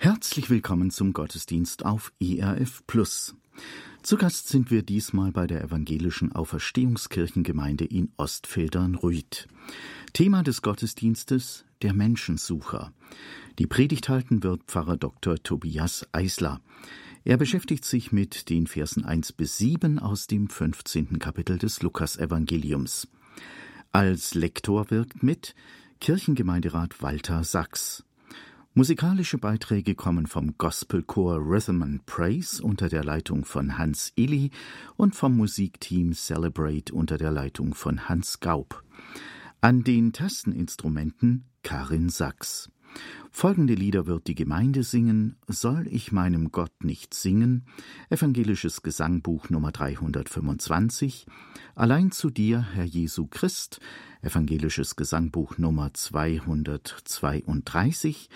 Herzlich willkommen zum Gottesdienst auf ERF Plus. Zu Gast sind wir diesmal bei der evangelischen Auferstehungskirchengemeinde in Ostfildern-Rüth. Thema des Gottesdienstes der Menschensucher. Die Predigt halten wird Pfarrer Dr. Tobias Eisler. Er beschäftigt sich mit den Versen 1 bis 7 aus dem 15. Kapitel des Lukasevangeliums. Als Lektor wirkt mit Kirchengemeinderat Walter Sachs. Musikalische Beiträge kommen vom Gospelchor Rhythm and Praise unter der Leitung von Hans Illy und vom Musikteam Celebrate unter der Leitung von Hans Gaub. An den Tasteninstrumenten Karin Sachs. Folgende Lieder wird die Gemeinde singen: Soll ich meinem Gott nicht singen? Evangelisches Gesangbuch Nummer 325. Allein zu dir, Herr Jesu Christ. Evangelisches Gesangbuch Nummer 232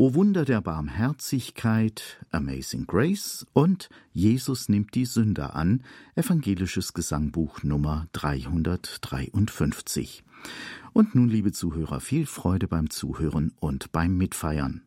O Wunder der Barmherzigkeit, Amazing Grace und Jesus nimmt die Sünder an, evangelisches Gesangbuch Nummer 353. Und nun, liebe Zuhörer, viel Freude beim Zuhören und beim Mitfeiern.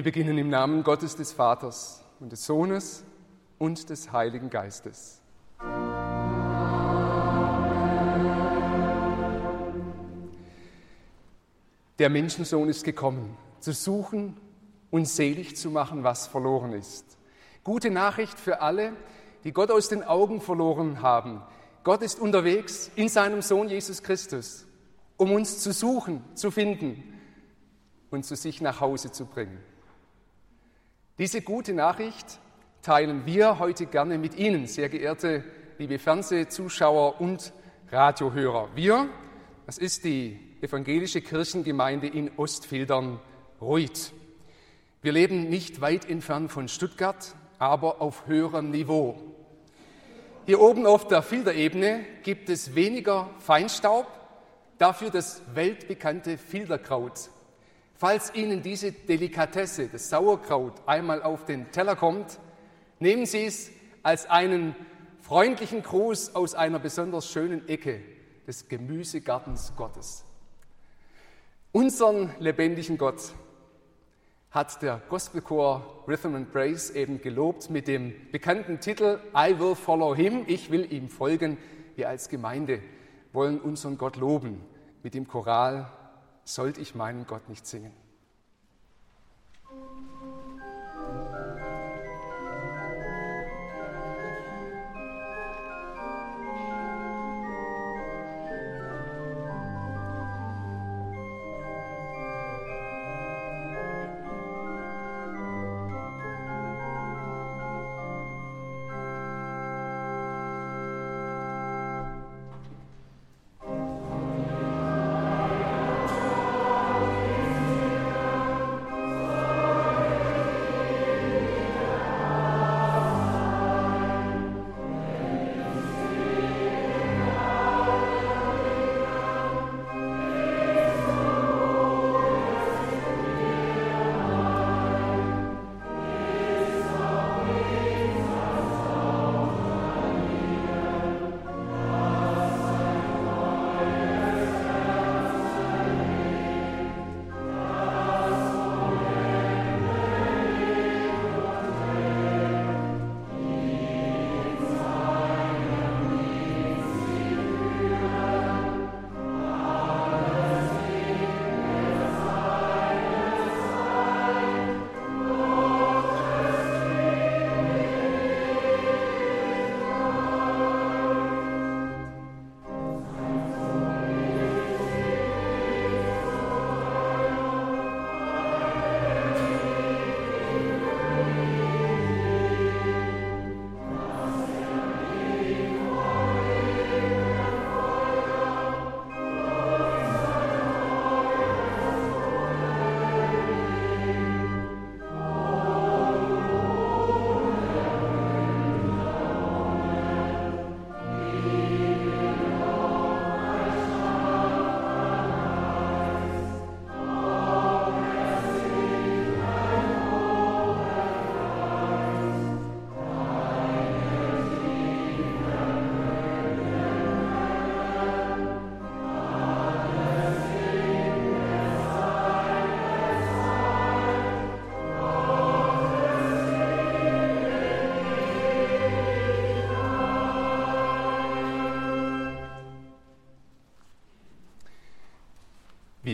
Wir beginnen im Namen Gottes des Vaters und des Sohnes und des Heiligen Geistes. Der Menschensohn ist gekommen, zu suchen und selig zu machen, was verloren ist. Gute Nachricht für alle, die Gott aus den Augen verloren haben. Gott ist unterwegs in seinem Sohn Jesus Christus, um uns zu suchen, zu finden und zu sich nach Hause zu bringen. Diese gute Nachricht teilen wir heute gerne mit Ihnen, sehr geehrte liebe Fernsehzuschauer und Radiohörer. Wir, Das ist die evangelische Kirchengemeinde in Ostfildern-Ruid. Wir leben nicht weit entfernt von Stuttgart, aber auf höherem Niveau. Hier oben auf der Filterebene gibt es weniger Feinstaub, dafür das weltbekannte Filterkraut. Falls Ihnen diese Delikatesse, das Sauerkraut, einmal auf den Teller kommt, nehmen Sie es als einen freundlichen Gruß aus einer besonders schönen Ecke des Gemüsegartens Gottes. Unseren lebendigen Gott hat der Gospelchor Rhythm and Praise eben gelobt mit dem bekannten Titel I will follow him, ich will ihm folgen. Wir als Gemeinde wollen unseren Gott loben mit dem Choral Sollte ich meinen Gott nicht singen.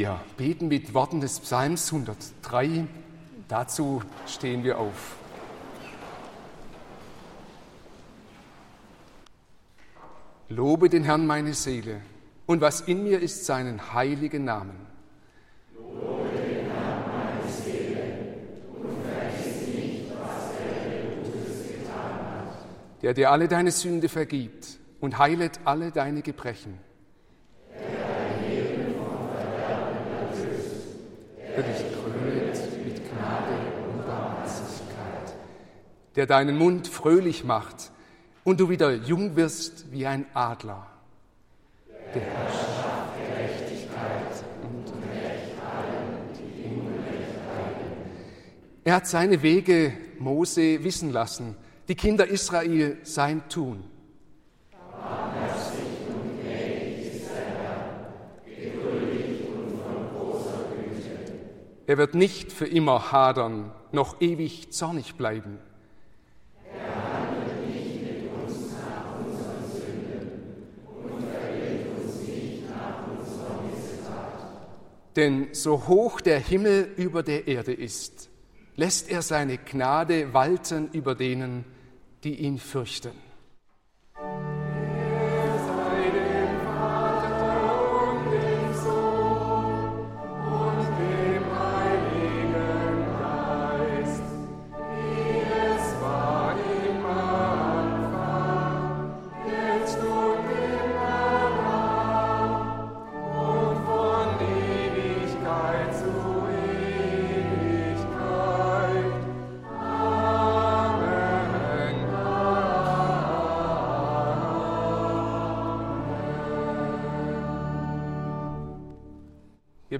Wir beten mit Worten des Psalms 103. Dazu stehen wir auf. Lobe den Herrn meine Seele und was in mir ist seinen heiligen Namen. Lobe den Herrn meine Seele und vergiss nicht, was er Gutes getan hat. Der dir alle deine Sünde vergibt und heilet alle deine Gebrechen der dich krönet mit Gnade und Barmherzigkeit, der deinen Mund fröhlich macht und du wieder jung wirst wie ein Adler, der Herrscher Gerechtigkeit und Recht allen, die ihm Recht Er hat seine Wege Mose wissen lassen, die Kinder Israel sein Tun. Er wird nicht für immer hadern, noch ewig zornig bleiben. Denn so hoch der Himmel über der Erde ist, lässt er seine Gnade walten über denen, die ihn fürchten.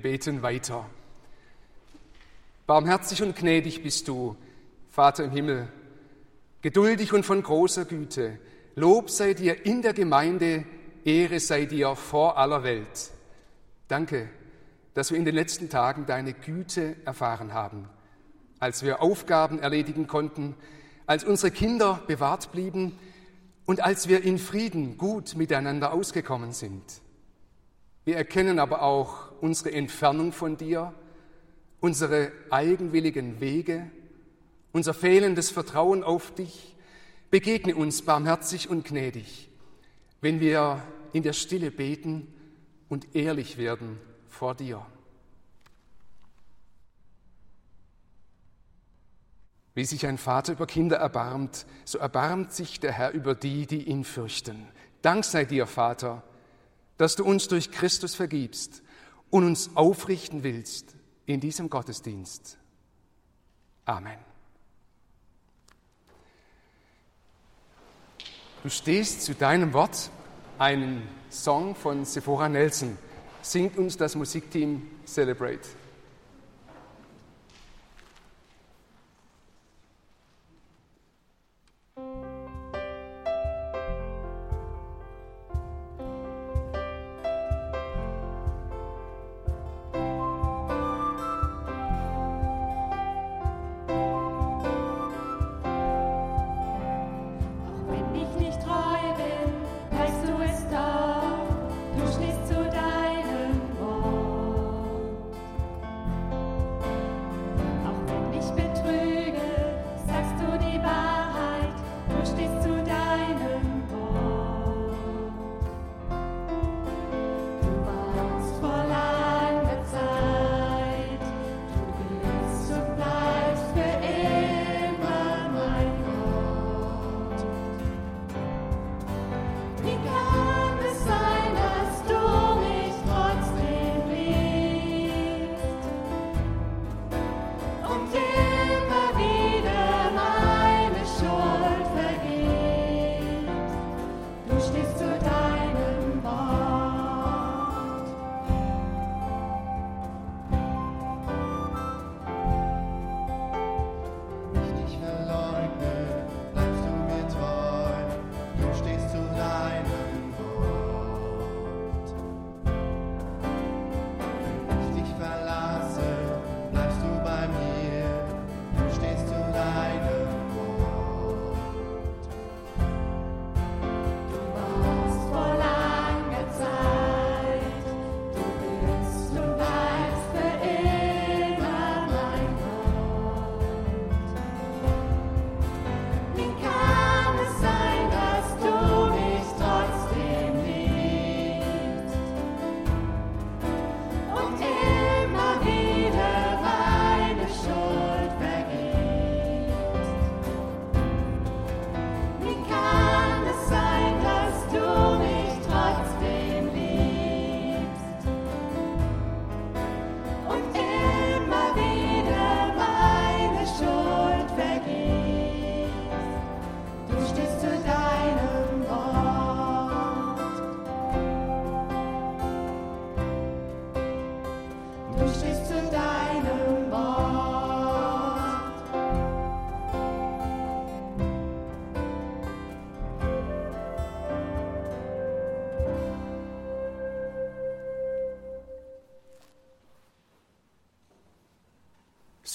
Beten weiter. Barmherzig und gnädig bist du, Vater im Himmel, geduldig und von großer Güte. Lob sei dir in der Gemeinde, Ehre sei dir vor aller Welt. Danke, dass wir in den letzten Tagen deine Güte erfahren haben, als wir Aufgaben erledigen konnten, als unsere Kinder bewahrt blieben und als wir in Frieden gut miteinander ausgekommen sind. Wir erkennen aber auch unsere Entfernung von dir, unsere eigenwilligen Wege, unser fehlendes Vertrauen auf dich. Begegne uns barmherzig und gnädig, wenn wir in der Stille beten und ehrlich werden vor dir. Wie sich ein Vater über Kinder erbarmt, so erbarmt sich der Herr über die, die ihn fürchten. Dank sei dir, Vater, dass du uns durch Christus vergibst und uns aufrichten willst in diesem Gottesdienst. Amen. Du stehst zu deinem Wort, einen Song von Sephora Nelson. Singt uns das Musikteam Celebrate.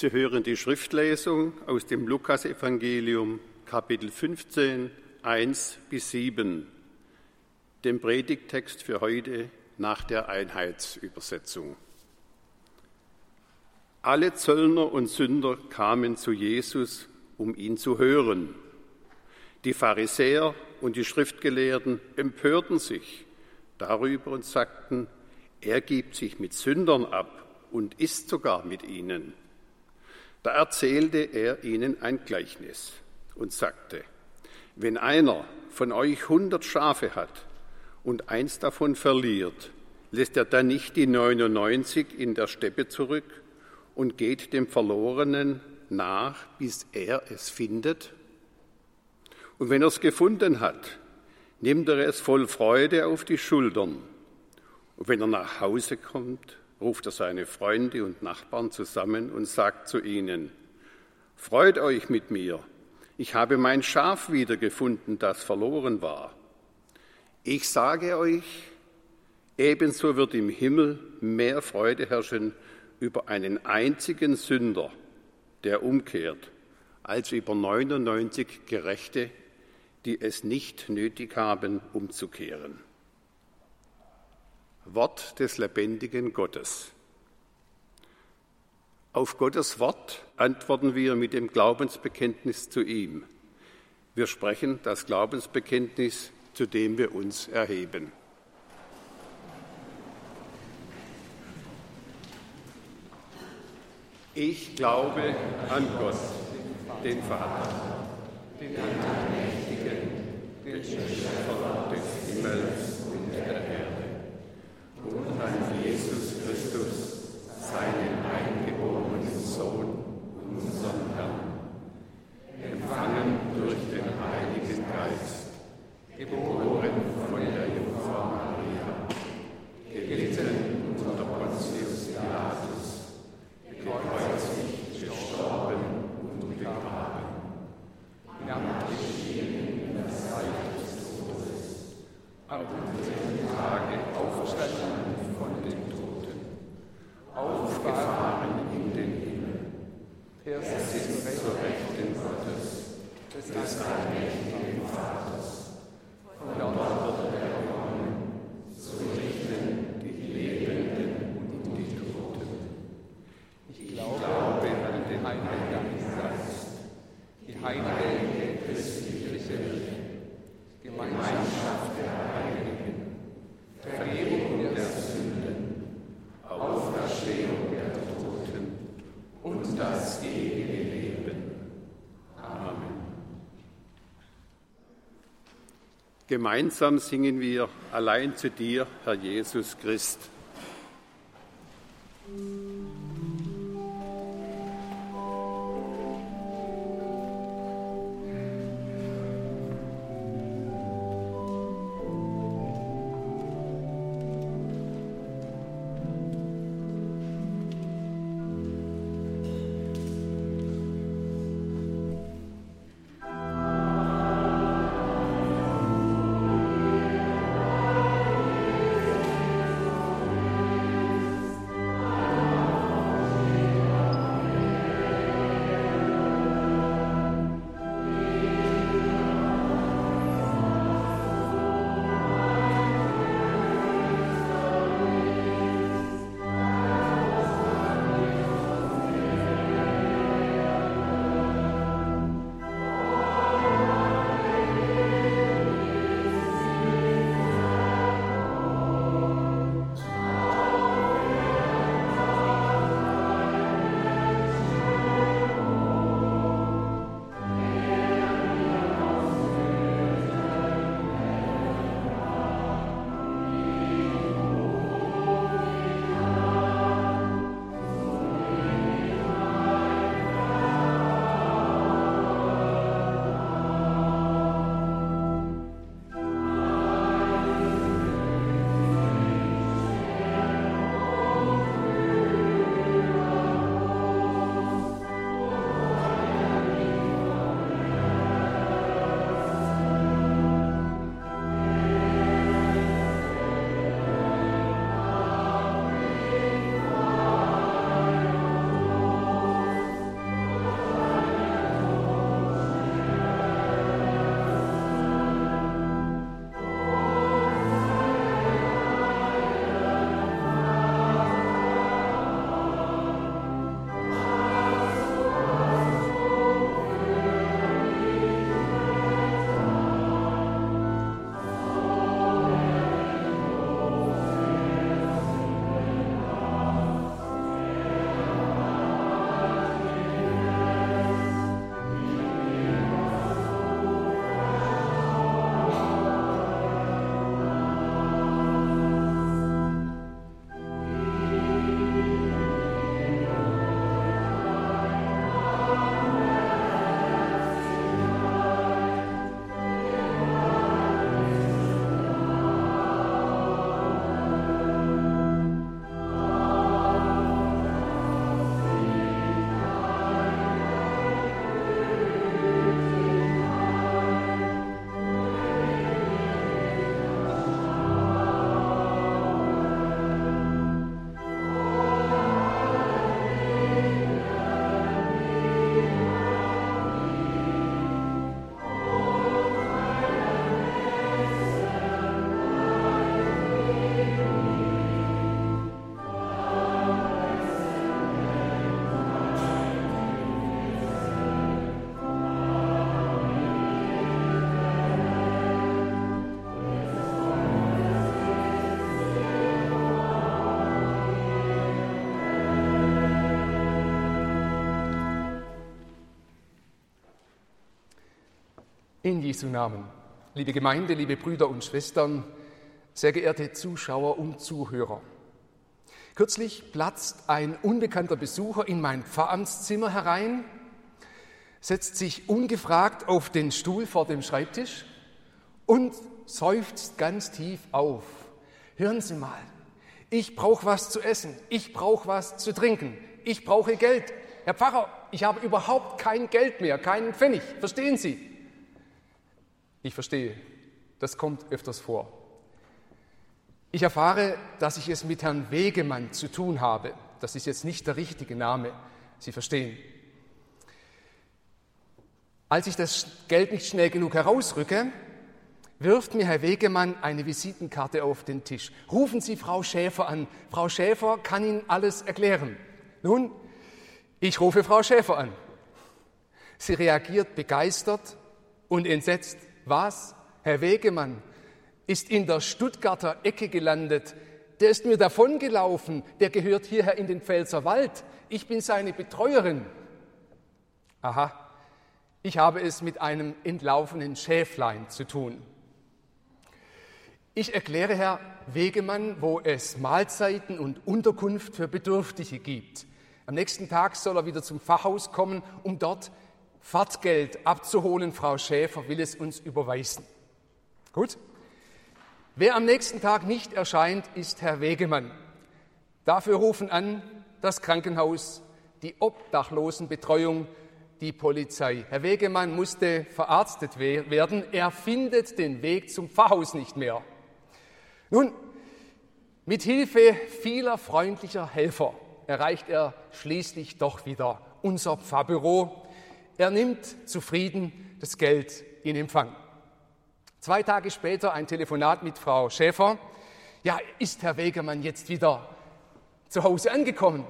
Sie hören die Schriftlesung aus dem Lukasevangelium, Kapitel 15, 1 bis 7, dem Predigttext für heute nach der Einheitsübersetzung. Alle Zöllner und Sünder kamen zu Jesus, um ihn zu hören. Die Pharisäer und die Schriftgelehrten empörten sich darüber und sagten, er gibt sich mit Sündern ab und isst sogar mit ihnen. Da erzählte er ihnen ein Gleichnis und sagte, wenn einer von euch hundert Schafe hat und eins davon verliert, lässt er dann nicht die 99 in der Steppe zurück und geht dem Verlorenen nach, bis er es findet? Und wenn er es gefunden hat, nimmt er es voll Freude auf die Schultern. Und wenn er nach Hause kommt, ruft er seine Freunde und Nachbarn zusammen und sagt zu ihnen, Freut euch mit mir, ich habe mein Schaf wiedergefunden, das verloren war. Ich sage euch, ebenso wird im Himmel mehr Freude herrschen über einen einzigen Sünder, der umkehrt, als über 99 Gerechte, die es nicht nötig haben, umzukehren. Wort des lebendigen Gottes. Auf Gottes Wort antworten wir mit dem Glaubensbekenntnis zu ihm. Wir sprechen das Glaubensbekenntnis, zu dem wir uns erheben. Ich glaube an Gott, den Vater, den Allmächtigen, den Schöpfer des Himmels und der Erde, und an Jesus Christus, seinen eingeborenen Sohn, unseren Herrn, empfangen durch den Heiligen Geist, geboren von der Jungfrau Maria, gelitten unter Pontius Pilatus, gekreuzigt, gestorben und begraben, hinabgestiegen in das Reich des Todes, am dritten Tage auferstanden von den Toten, aufgefahren in den Himmel, er sitzt zur Rechten Gottes, des allmächtigen Vaters, von dort wird er kommen, zu richten die Lebenden und die Toten. Ich glaube an den Heiligen Geist, die heilige christliche Kirche, Gemeinschaft der Heiligen, Vergebung der Sünden, Auferstehung der Toten und das ewige Leben. Amen. Gemeinsam singen wir allein zu dir, Herr Jesus Christ. In Jesu Namen, liebe Gemeinde, liebe Brüder und Schwestern, sehr geehrte Zuschauer und Zuhörer. Kürzlich platzt ein unbekannter Besucher in mein Pfarramtszimmer herein, setzt sich ungefragt auf den Stuhl vor dem Schreibtisch und seufzt ganz tief auf. Hören Sie mal, ich brauche was zu essen, ich brauche was zu trinken, ich brauche Geld. Herr Pfarrer, ich habe überhaupt kein Geld mehr, keinen Pfennig. Verstehen Sie? Ich verstehe, das kommt öfters vor. Ich erfahre, dass ich es mit Herrn Wegemann zu tun habe. Das ist jetzt nicht der richtige Name, Sie verstehen. Als ich das Geld nicht schnell genug herausrücke, wirft mir Herr Wegemann eine Visitenkarte auf den Tisch. Rufen Sie Frau Schäfer an. Frau Schäfer kann Ihnen alles erklären. Nun, ich rufe Frau Schäfer an. Sie reagiert begeistert und entsetzt. Was? Herr Wegemann ist in der Stuttgarter Ecke gelandet. Der ist mir davongelaufen. Der gehört hierher in den Pfälzer Wald. Ich bin seine Betreuerin. Aha, ich habe es mit einem entlaufenen Schäflein zu tun. Ich erkläre Herr Wegemann, wo es Mahlzeiten und Unterkunft für Bedürftige gibt. Am nächsten Tag soll er wieder zum Pfarrhaus kommen, um dort Fahrtgeld abzuholen. Frau Schäfer will es uns überweisen. Gut? Wer am nächsten Tag nicht erscheint, ist Herr Wegemann. Dafür rufen an das Krankenhaus, die Obdachlosenbetreuung, die Polizei. Herr Wegemann musste verarztet werden. Er findet den Weg zum Pfarrhaus nicht mehr. Nun, mit Hilfe vieler freundlicher Helfer erreicht er schließlich doch wieder unser Pfarrbüro. Er nimmt zufrieden das Geld in Empfang. Zwei Tage später ein Telefonat mit Frau Schäfer. Ja, ist Herr Wegemann jetzt wieder zu Hause angekommen?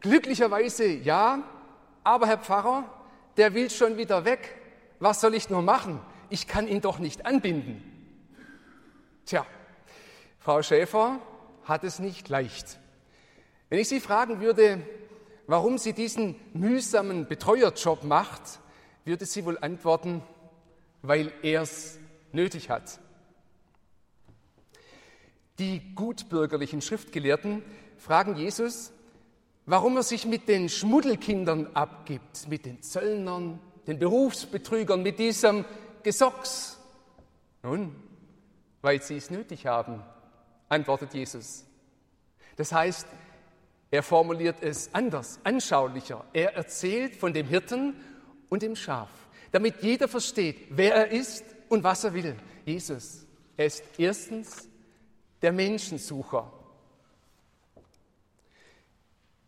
Glücklicherweise ja, aber Herr Pfarrer, der will schon wieder weg. Was soll ich nur machen? Ich kann ihn doch nicht anbinden. Tja, Frau Schäfer hat es nicht leicht. Wenn ich Sie fragen würde, warum sie diesen mühsamen Betreuerjob macht, würde sie wohl antworten, weil er es nötig hat. Die gutbürgerlichen Schriftgelehrten fragen Jesus, warum er sich mit den Schmuddelkindern abgibt, mit den Zöllnern, den Berufsbetrügern, mit diesem Gesocks. Nun, weil sie es nötig haben, antwortet Jesus. Das heißt, er formuliert es anders, anschaulicher. Er erzählt von dem Hirten und dem Schaf, damit jeder versteht, wer er ist und was er will. Jesus, er ist erstens der Menschensucher.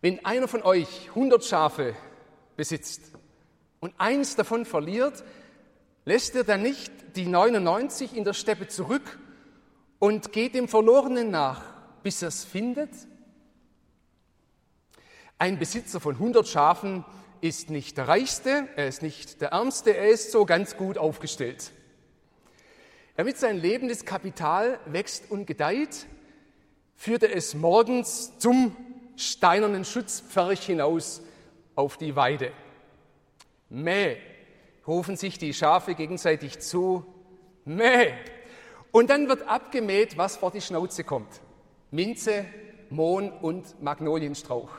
Wenn einer von euch 100 Schafe besitzt und eins davon verliert, lässt er dann nicht die 99 in der Steppe zurück und geht dem Verlorenen nach, bis er es findet? Ein Besitzer von 100 Schafen ist nicht der Reichste, er ist nicht der Ärmste, er ist so ganz gut aufgestellt. Damit sein lebendes Kapital wächst und gedeiht, führt er es morgens zum steinernen Schutzpferch hinaus auf die Weide. Mäh, rufen sich die Schafe gegenseitig zu. Mäh. Und dann wird abgemäht, was vor die Schnauze kommt. Minze, Mohn und Magnolienstrauch.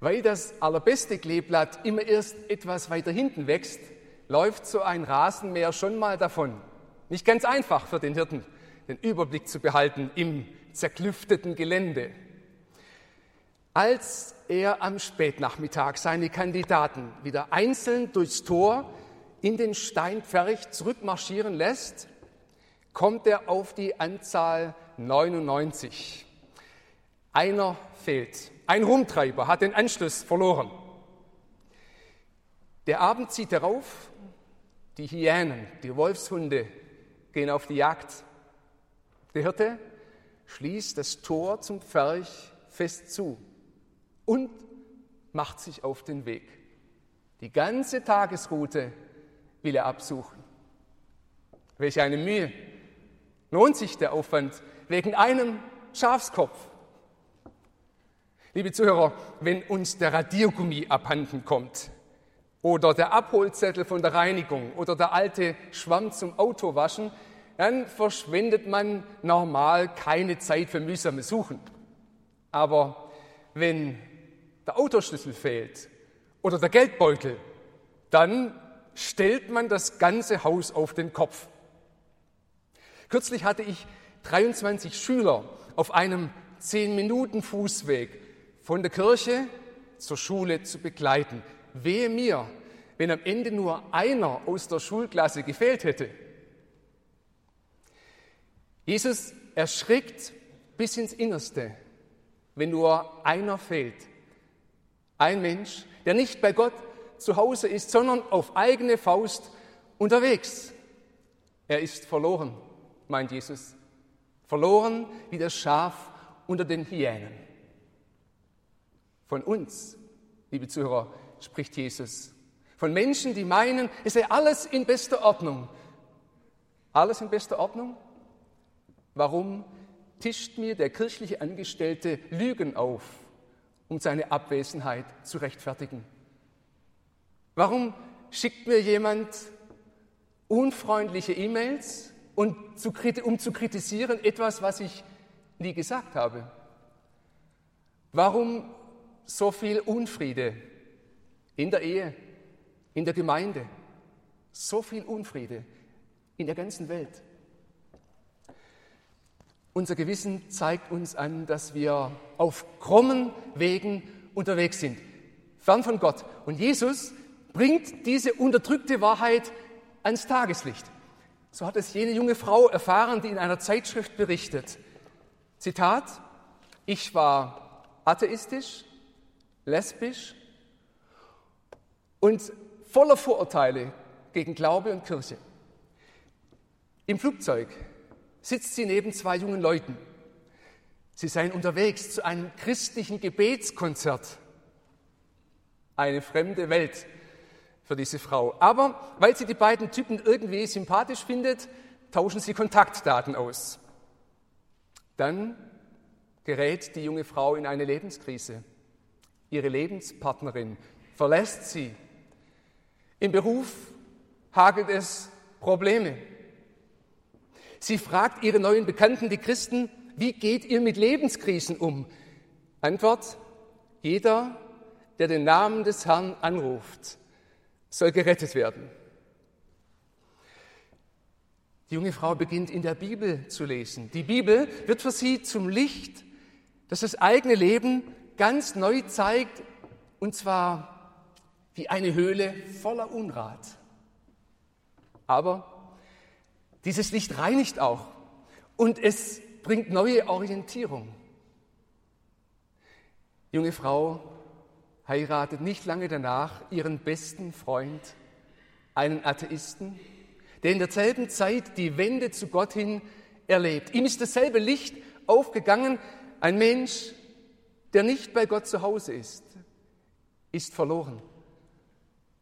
Weil das allerbeste Kleeblatt immer erst etwas weiter hinten wächst, läuft so ein Rasenmäher schon mal davon. Nicht ganz einfach für den Hirten, den Überblick zu behalten im zerklüfteten Gelände. Als er am Spätnachmittag seine Kandidaten wieder einzeln durchs Tor in den Steinpferch zurückmarschieren lässt, kommt er auf die Anzahl 99. Einer fehlt. Ein Rumtreiber hat den Anschluss verloren. Der Abend zieht darauf, die Hyänen, die Wolfshunde gehen auf die Jagd. Der Hirte schließt das Tor zum Pferch fest zu und macht sich auf den Weg. Die ganze Tagesroute will er absuchen. Welch eine Mühe. Lohnt sich der Aufwand wegen einem Schafskopf? Liebe Zuhörer, wenn uns der Radiergummi abhanden kommt oder der Abholzettel von der Reinigung oder der alte Schwamm zum Autowaschen, dann verschwendet man normal keine Zeit für mühsames Suchen. Aber wenn der Autoschlüssel fehlt oder der Geldbeutel, dann stellt man das ganze Haus auf den Kopf. Kürzlich hatte ich 23 Schüler auf einem 10-Minuten-Fußweg von der Kirche zur Schule zu begleiten. Wehe mir, wenn am Ende nur einer aus der Schulklasse gefehlt hätte. Jesus erschrickt bis ins Innerste, wenn nur einer fehlt. Ein Mensch, der nicht bei Gott zu Hause ist, sondern auf eigene Faust unterwegs. Er ist verloren, meint Jesus. Verloren wie das Schaf unter den Hyänen. Von uns, liebe Zuhörer, spricht Jesus. Von Menschen, die meinen, es sei alles in bester Ordnung. Alles in bester Ordnung? Warum tischt mir der kirchliche Angestellte Lügen auf, um seine Abwesenheit zu rechtfertigen? Warum schickt mir jemand unfreundliche E-Mails, um zu kritisieren etwas, was ich nie gesagt habe? Warum so viel Unfriede in der Ehe, in der Gemeinde? So viel Unfriede in der ganzen Welt. Unser Gewissen zeigt uns an, dass wir auf krummen Wegen unterwegs sind, fern von Gott. Und Jesus bringt diese unterdrückte Wahrheit ans Tageslicht. So hat es jene junge Frau erfahren, die in einer Zeitschrift berichtet. Zitat, ich war atheistisch, lesbisch und voller Vorurteile gegen Glaube und Kirche. Im Flugzeug sitzt sie neben zwei jungen Leuten. Sie seien unterwegs zu einem christlichen Gebetskonzert. Eine fremde Welt für diese Frau. Aber weil sie die beiden Typen irgendwie sympathisch findet, tauschen sie Kontaktdaten aus. Dann gerät die junge Frau in eine Lebenskrise. Ihre Lebenspartnerin verlässt sie. Im Beruf hagelt es Probleme. Sie fragt ihre neuen Bekannten, die Christen, wie geht ihr mit Lebenskrisen um? Antwort, jeder, der den Namen des Herrn anruft, soll gerettet werden. Die junge Frau beginnt in der Bibel zu lesen. Die Bibel wird für sie zum Licht, das das eigene Leben ganz neu zeigt, und zwar wie eine Höhle voller Unrat. Aber dieses Licht reinigt auch und es bringt neue Orientierung. Junge Frau heiratet nicht lange danach ihren besten Freund, einen Atheisten, der in derselben Zeit die Wende zu Gott hin erlebt. Ihm ist dasselbe Licht aufgegangen. Ein Mensch, der nicht bei Gott zu Hause ist, ist verloren.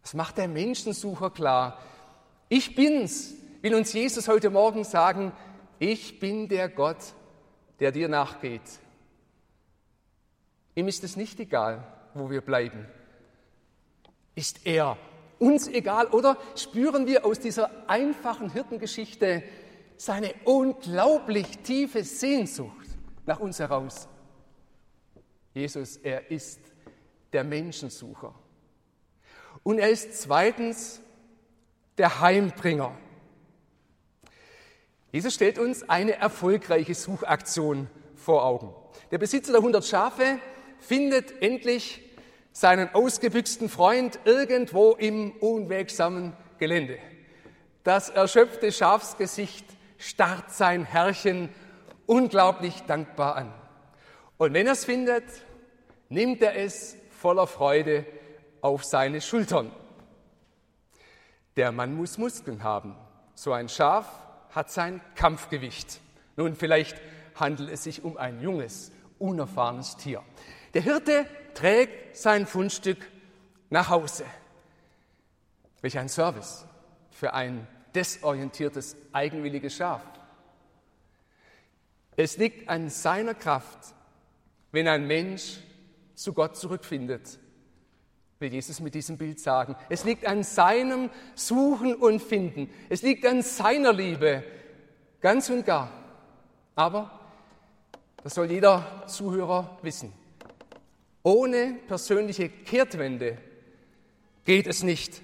Das macht der Menschensucher klar. Ich bin's, will uns Jesus heute Morgen sagen, ich bin der Gott, der dir nachgeht. Ihm ist es nicht egal, wo wir bleiben. Ist er uns egal oder spüren wir aus dieser einfachen Hirtengeschichte seine unglaublich tiefe Sehnsucht nach uns heraus? Jesus, er ist der Menschensucher. Und er ist zweitens der Heimbringer. Jesus stellt uns eine erfolgreiche Suchaktion vor Augen. Der Besitzer der 100 Schafe findet endlich seinen ausgebüxten Freund irgendwo im unwegsamen Gelände. Das erschöpfte Schafsgesicht starrt sein Herrchen unglaublich dankbar an. Und wenn er es findet, nimmt er es voller Freude auf seine Schultern. Der Mann muss Muskeln haben. So ein Schaf hat sein Kampfgewicht. Nun, vielleicht handelt es sich um ein junges, unerfahrenes Tier. Der Hirte trägt sein Fundstück nach Hause. Welch ein Service für ein desorientiertes, eigenwilliges Schaf. Es liegt an seiner Kraft, wenn ein Mensch zu Gott zurückfindet, will Jesus mit diesem Bild sagen. Es liegt an seinem Suchen und Finden. Es liegt an seiner Liebe, ganz und gar. Aber, das soll jeder Zuhörer wissen, ohne persönliche Kehrtwende geht es nicht.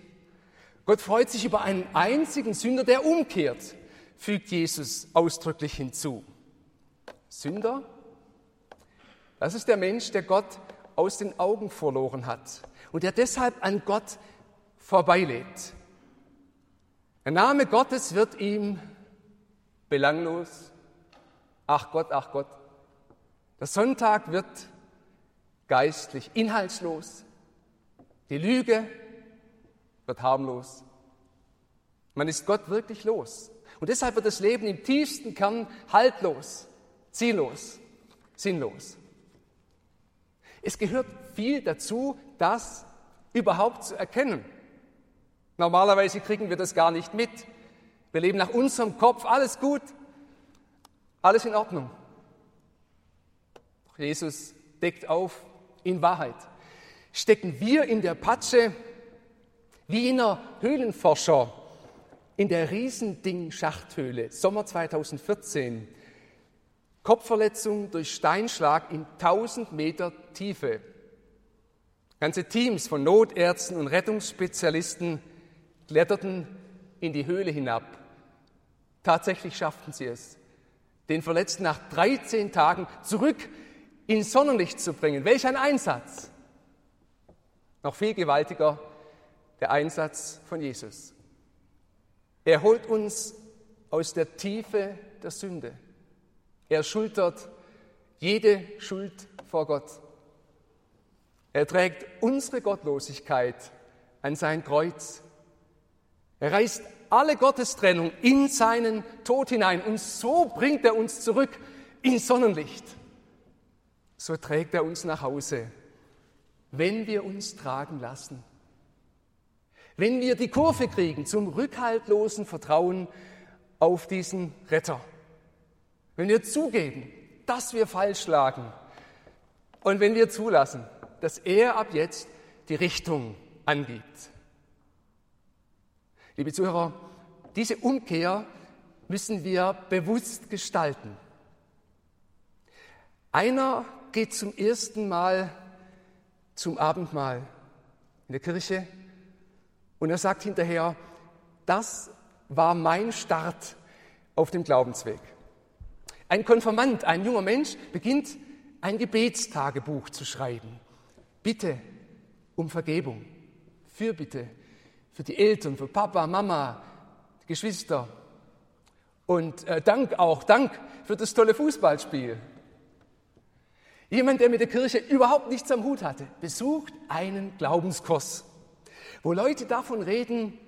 Gott freut sich über einen einzigen Sünder, der umkehrt, fügt Jesus ausdrücklich hinzu. Sünder, das ist der Mensch, der Gott aus den Augen verloren hat und der deshalb an Gott vorbeilebt. Der Name Gottes wird ihm belanglos. Ach Gott, ach Gott. Der Sonntag wird geistlich inhaltslos. Die Lüge wird harmlos. Man ist Gott wirklich los. Und deshalb wird das Leben im tiefsten Kern haltlos, ziellos, sinnlos. Es gehört viel dazu, das überhaupt zu erkennen. Normalerweise kriegen wir das gar nicht mit. Wir leben nach unserem Kopf, alles gut, alles in Ordnung. Jesus deckt auf, in Wahrheit stecken wir in der Patsche wie jener Höhlenforscher in der Riesending-Schachthöhle, Sommer 2014. Kopfverletzung durch Steinschlag in 1000 Meter Tiefe. Ganze Teams von Notärzten und Rettungsspezialisten kletterten in die Höhle hinab. Tatsächlich schafften sie es, den Verletzten nach 13 Tagen zurück ins Sonnenlicht zu bringen. Welch ein Einsatz! Noch viel gewaltiger der Einsatz von Jesus. Er holt uns aus der Tiefe der Sünde. Er schultert jede Schuld vor Gott. Er trägt unsere Gottlosigkeit an sein Kreuz. Er reißt alle Gottestrennung in seinen Tod hinein und so bringt er uns zurück ins Sonnenlicht. So trägt er uns nach Hause, wenn wir uns tragen lassen. Wenn wir die Kurve kriegen zum rückhaltlosen Vertrauen auf diesen Retter. Wenn wir zugeben, dass wir falsch lagen und wenn wir zulassen, dass er ab jetzt die Richtung angibt. Liebe Zuhörer, diese Umkehr müssen wir bewusst gestalten. Einer geht zum ersten Mal zum Abendmahl in der Kirche und er sagt hinterher, das war mein Start auf dem Glaubensweg. Ein Konfirmand, ein junger Mensch, beginnt ein Gebetstagebuch zu schreiben. Bitte um Vergebung, Fürbitte für die Eltern, für Papa, Mama, Geschwister. Und äh, Dank auch, Dank für das tolle Fußballspiel. Jemand, der mit der Kirche überhaupt nichts am Hut hatte, besucht einen Glaubenskurs, wo Leute davon reden,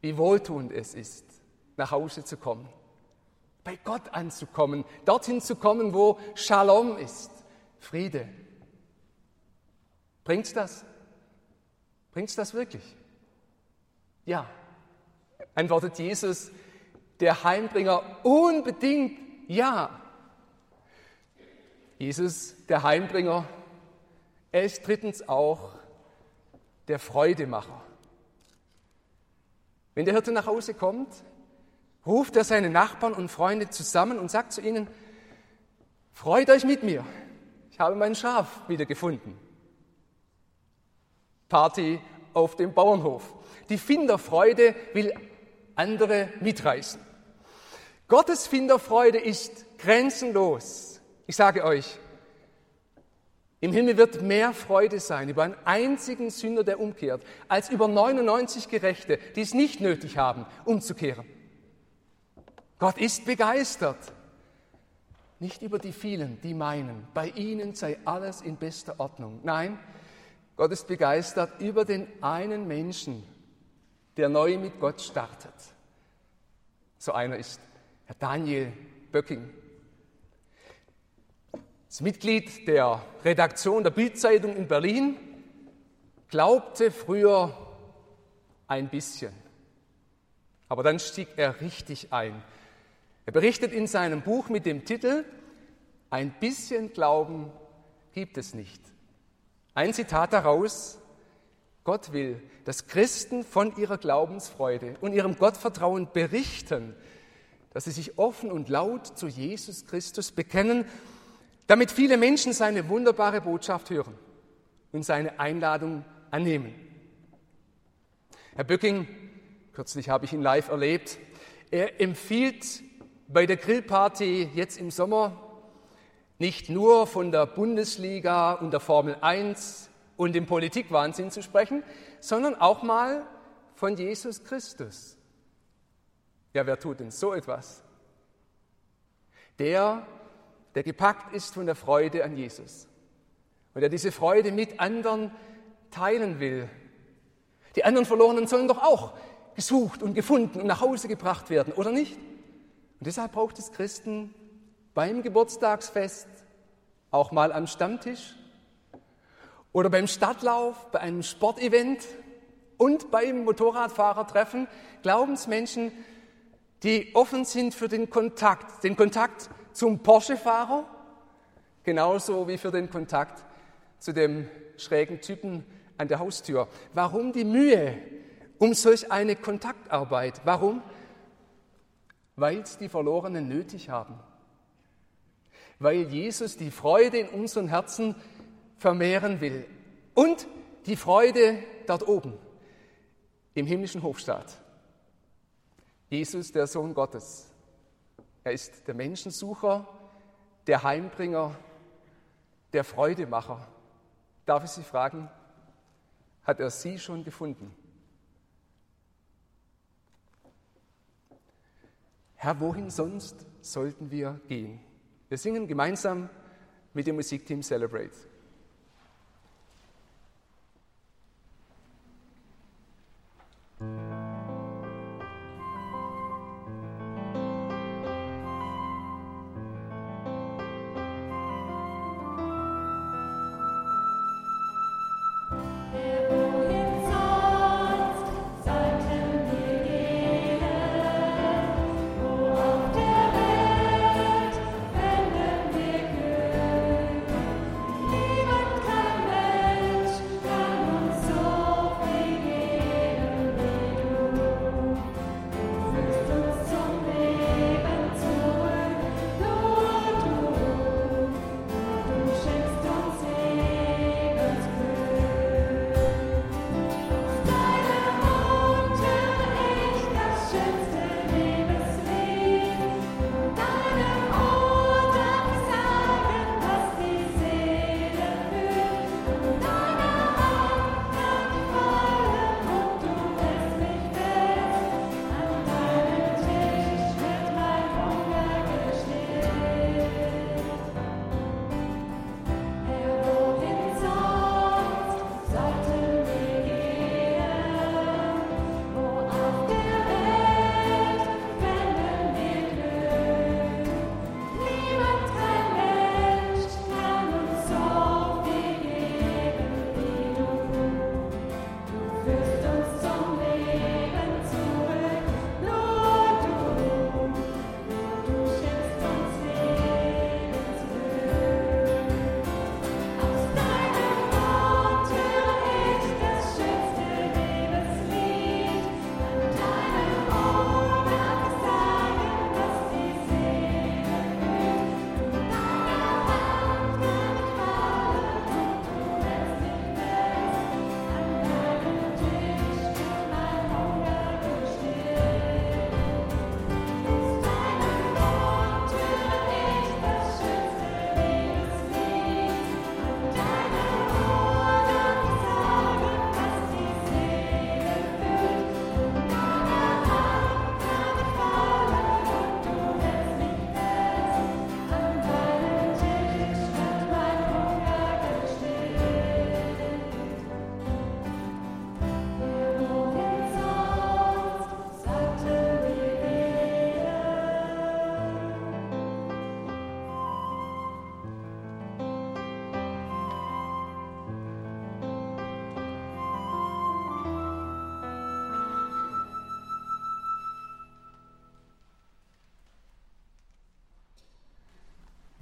wie wohltuend es ist, nach Hause zu kommen, bei Gott anzukommen, dorthin zu kommen, wo Shalom ist, Friede. Bringt's das? Bringt's das wirklich? Ja, antwortet Jesus, der Heimbringer, unbedingt ja. Jesus, der Heimbringer, er ist drittens auch der Freudemacher. Wenn der Hirte nach Hause kommt, ruft er seine Nachbarn und Freunde zusammen und sagt zu ihnen, freut euch mit mir, ich habe mein Schaf wieder gefunden. Party auf dem Bauernhof. Die Finderfreude will andere mitreißen. Gottes Finderfreude ist grenzenlos. Ich sage euch, im Himmel wird mehr Freude sein über einen einzigen Sünder, der umkehrt, als über 99 Gerechte, die es nicht nötig haben, umzukehren. Gott ist begeistert. Nicht über die vielen, die meinen, bei ihnen sei alles in bester Ordnung. Nein, Gott ist begeistert über den einen Menschen, der neu mit Gott startet. So einer ist Herr Daniel Böcking. Als Mitglied der Redaktion der Bildzeitung in Berlin glaubte früher ein bisschen, aber dann stieg er richtig ein. Er berichtet in seinem Buch mit dem Titel Ein bisschen Glauben gibt es nicht. Ein Zitat daraus, Gott will, dass Christen von ihrer Glaubensfreude und ihrem Gottvertrauen berichten, dass sie sich offen und laut zu Jesus Christus bekennen, damit viele Menschen seine wunderbare Botschaft hören und seine Einladung annehmen. Herr Bücking, kürzlich habe ich ihn live erlebt, er empfiehlt bei der Grillparty jetzt im Sommer nicht nur von der Bundesliga und der Formel 1 und dem Politikwahnsinn zu sprechen, sondern auch mal von Jesus Christus. Ja, wer tut denn so etwas? Der, der gepackt ist von der Freude an Jesus und der diese Freude mit anderen teilen will. Die anderen Verlorenen sollen doch auch gesucht und gefunden und nach Hause gebracht werden, oder nicht? Und deshalb braucht es Christen beim Geburtstagsfest, auch mal am Stammtisch oder beim Stadtlauf, bei einem Sportevent und beim Motorradfahrertreffen Glaubensmenschen, die offen sind für den Kontakt, den Kontakt zum Porsche-Fahrer, genauso wie für den Kontakt zu dem schrägen Typen an der Haustür. Warum die Mühe um solch eine Kontaktarbeit? Warum? Weil es die Verlorenen nötig haben. Weil Jesus die Freude in unseren Herzen vermehren will. Und die Freude dort oben, im himmlischen Hofstaat. Jesus, der Sohn Gottes. Er ist der Menschensucher, der Heimbringer, der Freudemacher. Darf ich Sie fragen, hat er Sie schon gefunden? Herr, wohin sonst sollten wir gehen? Wir singen gemeinsam mit dem Musikteam Celebrate.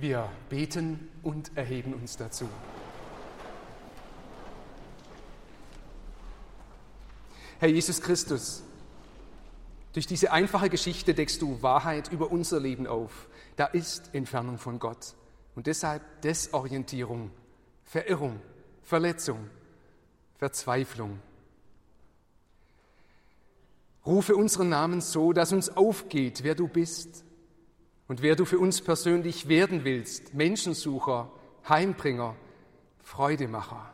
Wir beten und erheben uns dazu. Herr Jesus Christus, durch diese einfache Geschichte deckst du Wahrheit über unser Leben auf. Da ist Entfernung von Gott und deshalb Desorientierung, Verirrung, Verletzung, Verzweiflung. Rufe unseren Namen so, dass uns aufgeht, wer du bist und wer du für uns persönlich werden willst, Menschensucher, Heimbringer, Freudemacher.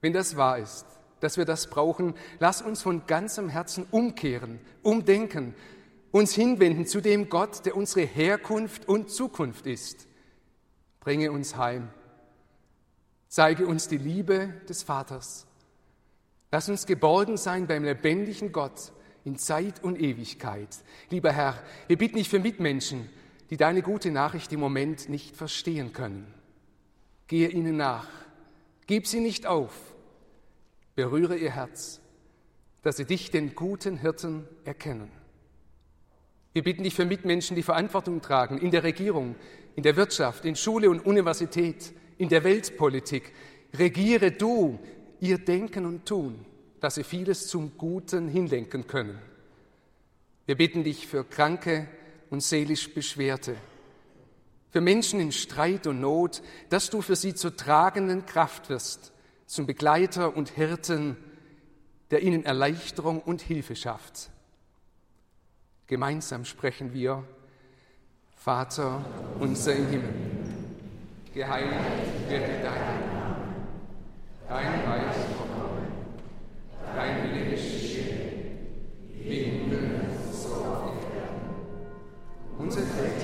Wenn das wahr ist, dass wir das brauchen, lass uns von ganzem Herzen umkehren, umdenken, uns hinwenden zu dem Gott, der unsere Herkunft und Zukunft ist. Bringe uns heim. Zeige uns die Liebe des Vaters. Lass uns geborgen sein beim lebendigen Gott in Zeit und Ewigkeit. Lieber Herr, wir bitten dich für Mitmenschen, die deine gute Nachricht im Moment nicht verstehen können. Gehe ihnen nach. Gib sie nicht auf. Berühre ihr Herz, dass sie dich, den guten Hirten, erkennen. Wir bitten dich für Mitmenschen, die Verantwortung tragen in der Regierung, in der Wirtschaft, in Schule und Universität, in der Weltpolitik. Regiere du ihr Denken und Tun, dass sie vieles zum Guten hinlenken können. Wir bitten dich für Kranke und seelisch Beschwerte, für Menschen in Streit und Not, dass du für sie zur tragenden Kraft wirst, zum Begleiter und Hirten, der ihnen Erleichterung und Hilfe schafft. Gemeinsam sprechen wir, Vater unser im Himmel geheiligt werde dein Name, dein Reich dein Wille geschehe, wie im Himmel so auf Erden. Unser tägliches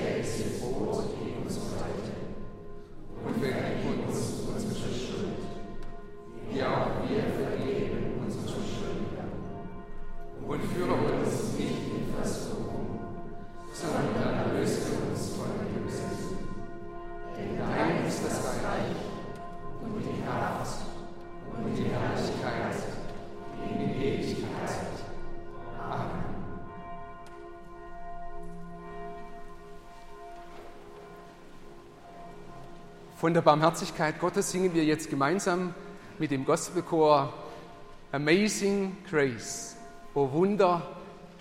Von der Barmherzigkeit Gottes singen wir jetzt gemeinsam mit dem Gospelchor Amazing Grace, o Wunder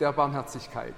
der Barmherzigkeit.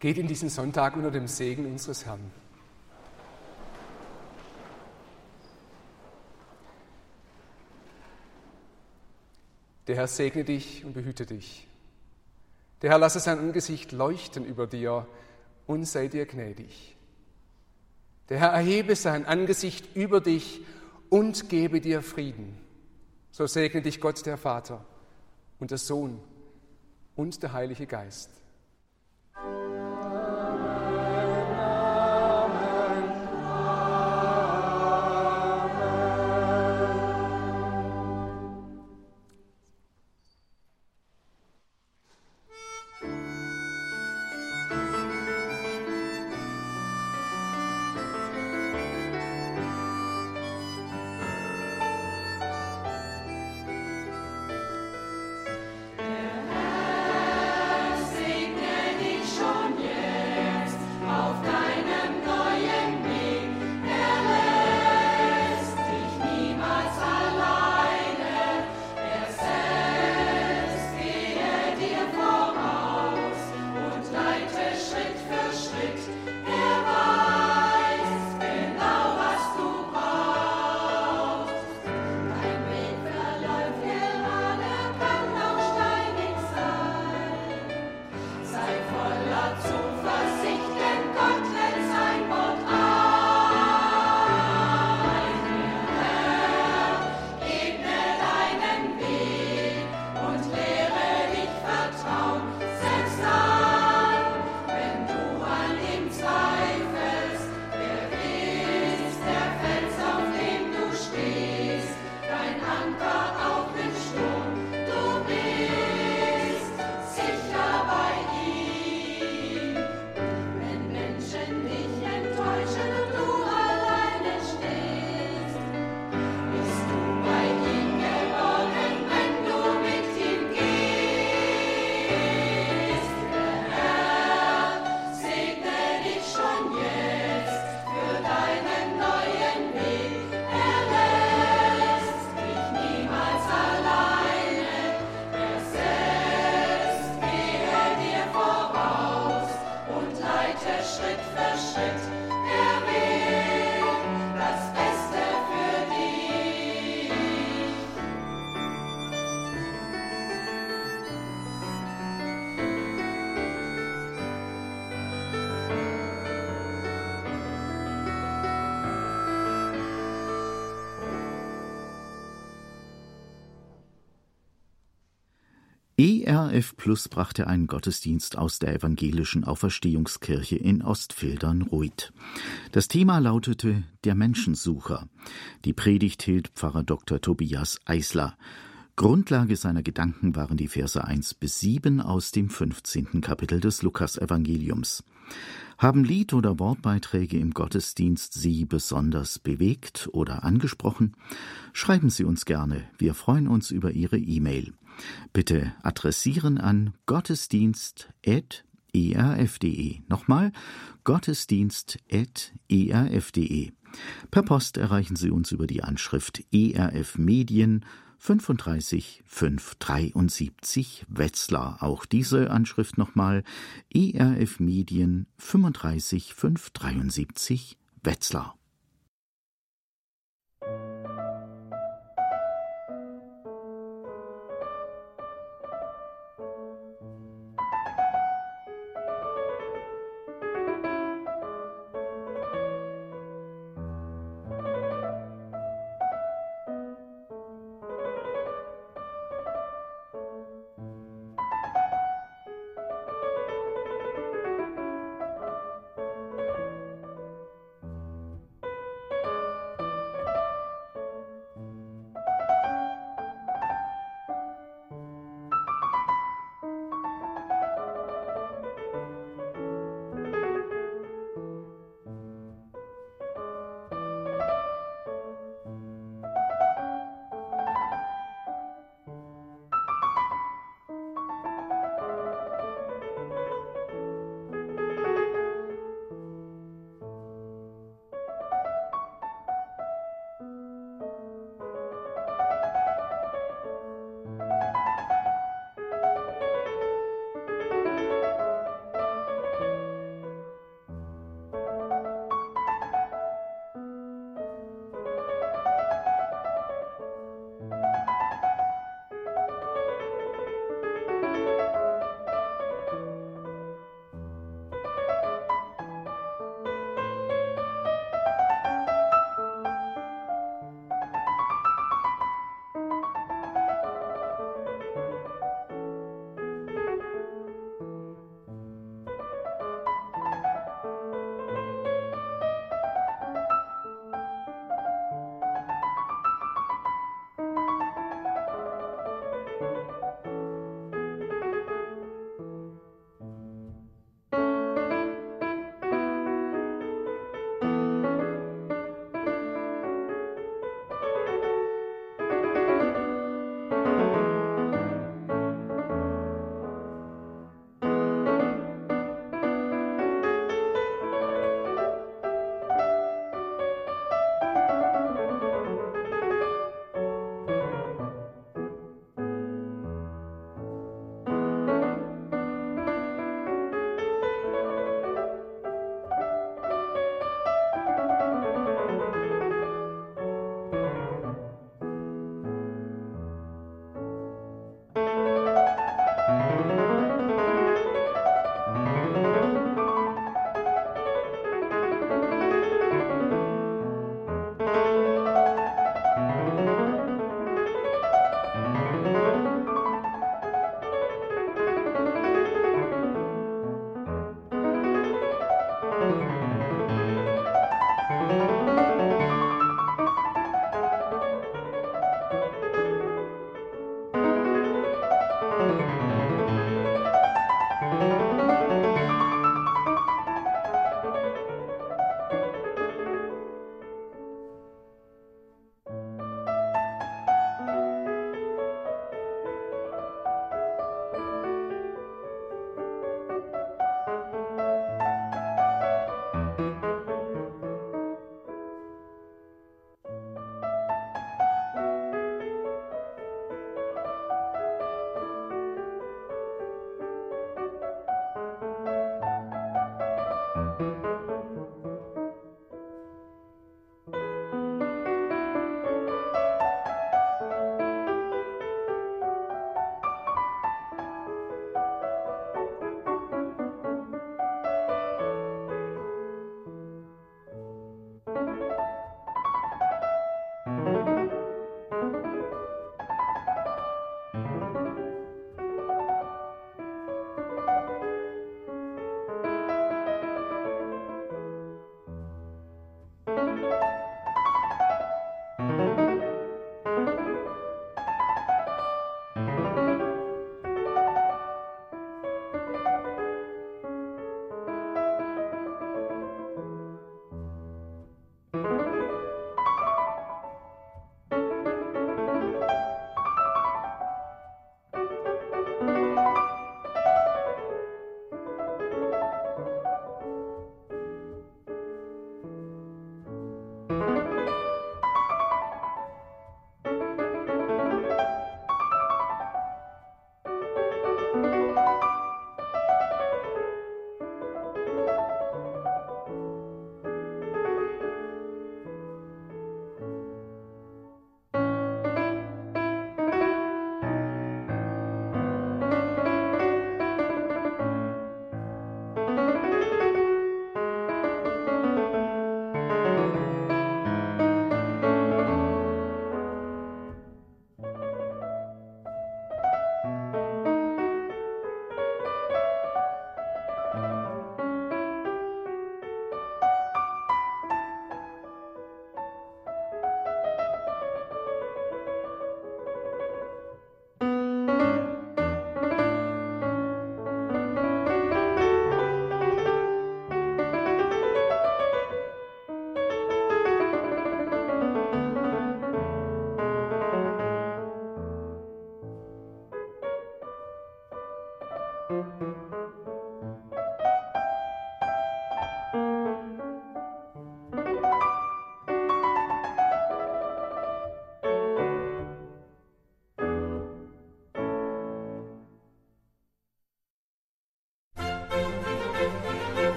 Geht in diesen Sonntag unter dem Segen unseres Herrn. Der Herr segne dich und behüte dich. Der Herr lasse sein Angesicht leuchten über dir und sei dir gnädig. Der Herr erhebe sein Angesicht über dich und gebe dir Frieden. So segne dich Gott der Vater und der Sohn und der Heilige Geist. ERF Plus brachte einen Gottesdienst aus der evangelischen Auferstehungskirche in Ostfildern-Ruid. Das Thema lautete Der Menschensucher. Die Predigt hielt Pfarrer Dr. Tobias Eisler. Grundlage seiner Gedanken waren die Verse 1 bis 7 aus dem 15. Kapitel des Lukasevangeliums. Haben Lied oder Wortbeiträge im Gottesdienst Sie besonders bewegt oder angesprochen? Schreiben Sie uns gerne. Wir freuen uns über Ihre E-Mail. Bitte adressieren an gottesdienst.erf.de. Nochmal gottesdienst.erf.de. Per Post erreichen Sie uns über die Anschrift ERF Medien 35 573 Wetzlar. Auch diese Anschrift nochmal ERF Medien 35 573 Wetzlar.